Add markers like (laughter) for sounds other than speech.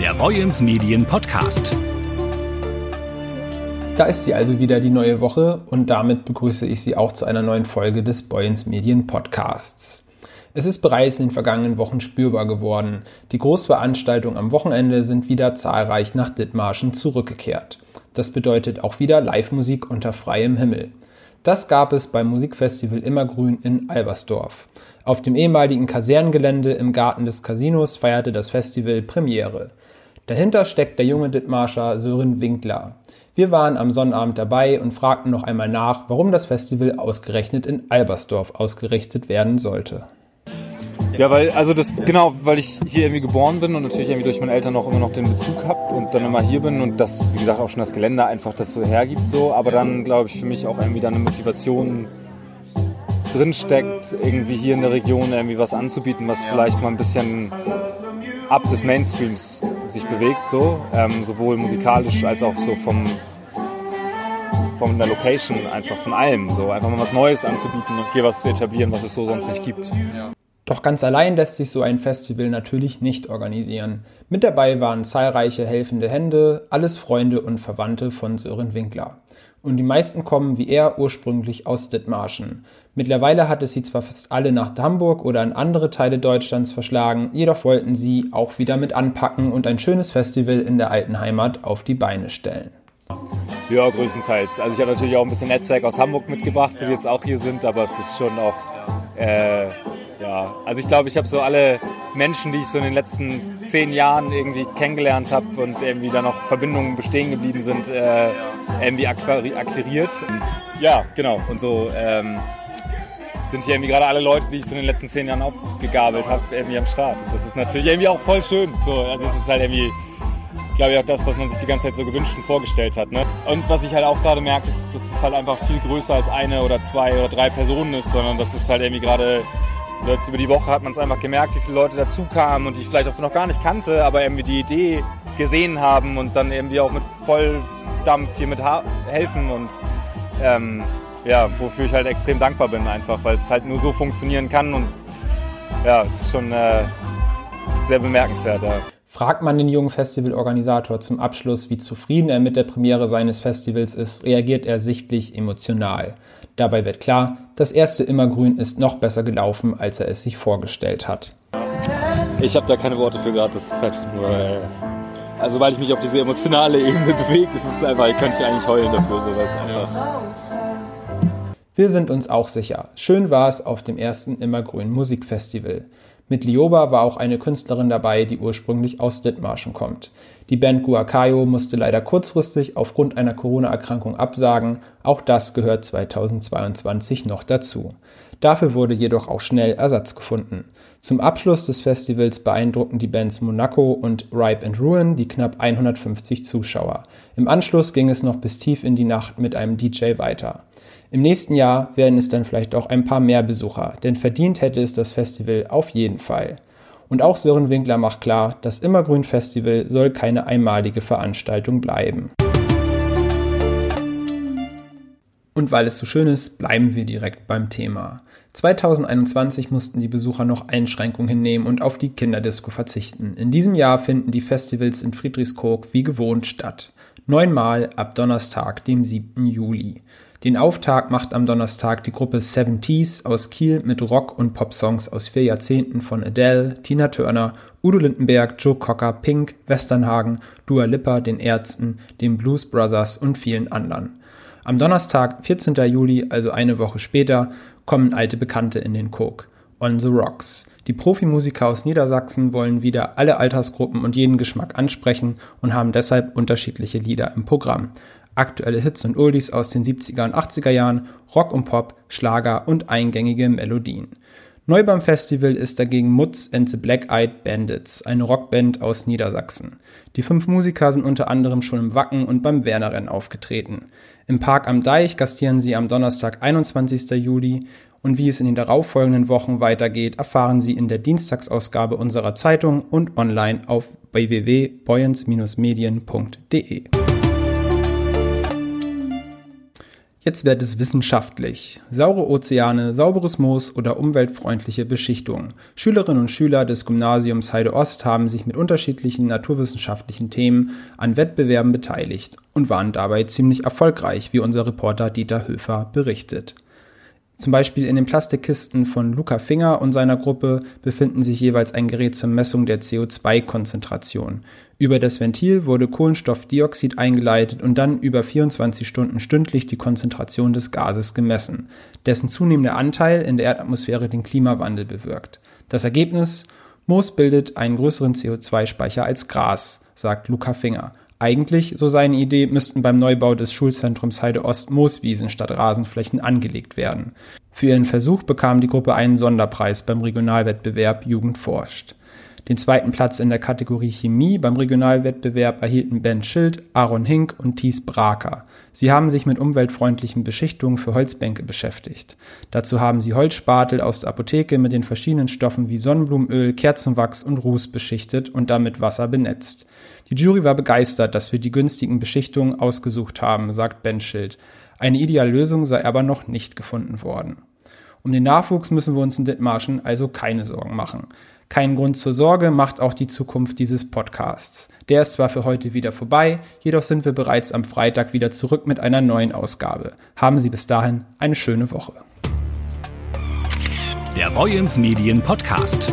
der Boyens Medien Podcast. Da ist sie also wieder die neue Woche und damit begrüße ich Sie auch zu einer neuen Folge des Boyens Medien Podcasts. Es ist bereits in den vergangenen Wochen spürbar geworden. Die Großveranstaltungen am Wochenende sind wieder zahlreich nach Dithmarschen zurückgekehrt. Das bedeutet auch wieder Live-Musik unter freiem Himmel. Das gab es beim Musikfestival Immergrün in Albersdorf. Auf dem ehemaligen Kasernengelände im Garten des Casinos feierte das Festival Premiere. Dahinter steckt der junge Dithmarscher Sören Winkler. Wir waren am Sonnabend dabei und fragten noch einmal nach, warum das Festival ausgerechnet in Albersdorf ausgerichtet werden sollte. Ja, weil, also das, genau, weil ich hier irgendwie geboren bin und natürlich irgendwie durch meine Eltern noch immer noch den Bezug habe und dann immer hier bin und das, wie gesagt, auch schon das Gelände einfach das so hergibt so, aber dann glaube ich für mich auch irgendwie dann eine Motivation drinsteckt, irgendwie hier in der Region irgendwie was anzubieten, was vielleicht mal ein bisschen ab des Mainstreams sich bewegt, so, ähm, sowohl musikalisch als auch so vom, von der Location, einfach von allem, so, einfach mal was Neues anzubieten und hier was zu etablieren, was es so sonst nicht gibt. Doch ganz allein lässt sich so ein Festival natürlich nicht organisieren. Mit dabei waren zahlreiche helfende Hände, alles Freunde und Verwandte von Sören Winkler. Und die meisten kommen wie er ursprünglich aus Dithmarschen. Mittlerweile hat es sie zwar fast alle nach Hamburg oder in andere Teile Deutschlands verschlagen, jedoch wollten sie auch wieder mit anpacken und ein schönes Festival in der alten Heimat auf die Beine stellen. Ja, größtenteils. Also ich habe natürlich auch ein bisschen Netzwerk aus Hamburg mitgebracht, die jetzt auch hier sind, aber es ist schon auch äh, ja, also ich glaube, ich habe so alle Menschen, die ich so in den letzten zehn Jahren irgendwie kennengelernt habe und irgendwie da noch Verbindungen bestehen geblieben sind, äh, irgendwie akquiriert. Ja, genau. Und so ähm, sind hier irgendwie gerade alle Leute, die ich so in den letzten zehn Jahren aufgegabelt habe, irgendwie am Start. Und das ist natürlich irgendwie auch voll schön. So, also es ist halt irgendwie, glaube ich, auch das, was man sich die ganze Zeit so gewünscht und vorgestellt hat. Ne? Und was ich halt auch gerade merke, ist, dass es halt einfach viel größer als eine oder zwei oder drei Personen ist, sondern dass es halt irgendwie gerade Jetzt über die Woche hat man es einfach gemerkt, wie viele Leute dazu kamen und die ich vielleicht auch noch gar nicht kannte, aber irgendwie die Idee gesehen haben und dann irgendwie auch mit Volldampf hier mit helfen und ähm, ja, wofür ich halt extrem dankbar bin einfach, weil es halt nur so funktionieren kann und ja, es ist schon äh, sehr bemerkenswert. Ja. Fragt man den jungen Festivalorganisator zum Abschluss, wie zufrieden er mit der Premiere seines Festivals ist, reagiert er sichtlich emotional. Dabei wird klar, das erste Immergrün ist noch besser gelaufen, als er es sich vorgestellt hat. Ich habe da keine Worte für gerade, das ist einfach nur. Äh, also, weil ich mich auf diese emotionale Ebene (laughs) bewege, ist es einfach, ich könnte eigentlich heulen dafür, so, weil es einfach. Wir sind uns auch sicher. Schön war es auf dem ersten Immergrün Musikfestival. Mit Lioba war auch eine Künstlerin dabei, die ursprünglich aus Dithmarschen kommt. Die Band Guacayo musste leider kurzfristig aufgrund einer Corona-Erkrankung absagen, auch das gehört 2022 noch dazu. Dafür wurde jedoch auch schnell Ersatz gefunden. Zum Abschluss des Festivals beeindruckten die Bands Monaco und Ripe and Ruin die knapp 150 Zuschauer. Im Anschluss ging es noch bis tief in die Nacht mit einem DJ weiter. Im nächsten Jahr werden es dann vielleicht auch ein paar mehr Besucher, denn verdient hätte es das Festival auf jeden Fall. Und auch Sören Winkler macht klar, das Immergrün Festival soll keine einmalige Veranstaltung bleiben. Und weil es so schön ist, bleiben wir direkt beim Thema. 2021 mussten die Besucher noch Einschränkungen hinnehmen und auf die Kinderdisco verzichten. In diesem Jahr finden die Festivals in Friedrichskoog wie gewohnt statt. Neunmal ab Donnerstag, dem 7. Juli. Den Auftakt macht am Donnerstag die Gruppe Seventies aus Kiel mit Rock- und Popsongs aus vier Jahrzehnten von Adele, Tina Turner, Udo Lindenberg, Joe Cocker, Pink, Westernhagen, Dua Lipa, den Ärzten, den Blues Brothers und vielen anderen. Am Donnerstag, 14. Juli, also eine Woche später, kommen alte Bekannte in den Cook. On the Rocks. Die Profimusiker aus Niedersachsen wollen wieder alle Altersgruppen und jeden Geschmack ansprechen und haben deshalb unterschiedliche Lieder im Programm aktuelle Hits und Oldies aus den 70er und 80er Jahren, Rock und Pop, Schlager und eingängige Melodien. Neu beim Festival ist dagegen Mutz and the Black Eyed Bandits, eine Rockband aus Niedersachsen. Die fünf Musiker sind unter anderem schon im Wacken und beim Wernerrennen aufgetreten. Im Park am Deich gastieren sie am Donnerstag, 21. Juli und wie es in den darauffolgenden Wochen weitergeht, erfahren Sie in der Dienstagsausgabe unserer Zeitung und online auf www.boyens-medien.de. Jetzt wird es wissenschaftlich. Saure Ozeane, sauberes Moos oder umweltfreundliche Beschichtung. Schülerinnen und Schüler des Gymnasiums Heide Ost haben sich mit unterschiedlichen naturwissenschaftlichen Themen an Wettbewerben beteiligt und waren dabei ziemlich erfolgreich, wie unser Reporter Dieter Höfer berichtet. Zum Beispiel in den Plastikkisten von Luca Finger und seiner Gruppe befinden sich jeweils ein Gerät zur Messung der CO2-Konzentration. Über das Ventil wurde Kohlenstoffdioxid eingeleitet und dann über 24 Stunden stündlich die Konzentration des Gases gemessen, dessen zunehmender Anteil in der Erdatmosphäre den Klimawandel bewirkt. Das Ergebnis? Moos bildet einen größeren CO2-Speicher als Gras, sagt Luca Finger. Eigentlich, so seine Idee, müssten beim Neubau des Schulzentrums Heide Ost Mooswiesen statt Rasenflächen angelegt werden. Für ihren Versuch bekam die Gruppe einen Sonderpreis beim Regionalwettbewerb Jugend forscht. Den zweiten Platz in der Kategorie Chemie beim Regionalwettbewerb erhielten Ben Schild, Aaron Hink und Thies Braker. Sie haben sich mit umweltfreundlichen Beschichtungen für Holzbänke beschäftigt. Dazu haben sie Holzspatel aus der Apotheke mit den verschiedenen Stoffen wie Sonnenblumenöl, Kerzenwachs und Ruß beschichtet und damit Wasser benetzt. Die Jury war begeistert, dass wir die günstigen Beschichtungen ausgesucht haben, sagt Ben Schild. Eine ideale Lösung sei aber noch nicht gefunden worden. Um den Nachwuchs müssen wir uns in Dithmarschen also keine Sorgen machen. Keinen Grund zur Sorge macht auch die Zukunft dieses Podcasts. Der ist zwar für heute wieder vorbei, jedoch sind wir bereits am Freitag wieder zurück mit einer neuen Ausgabe. Haben Sie bis dahin eine schöne Woche. Der Boyens Medien Podcast.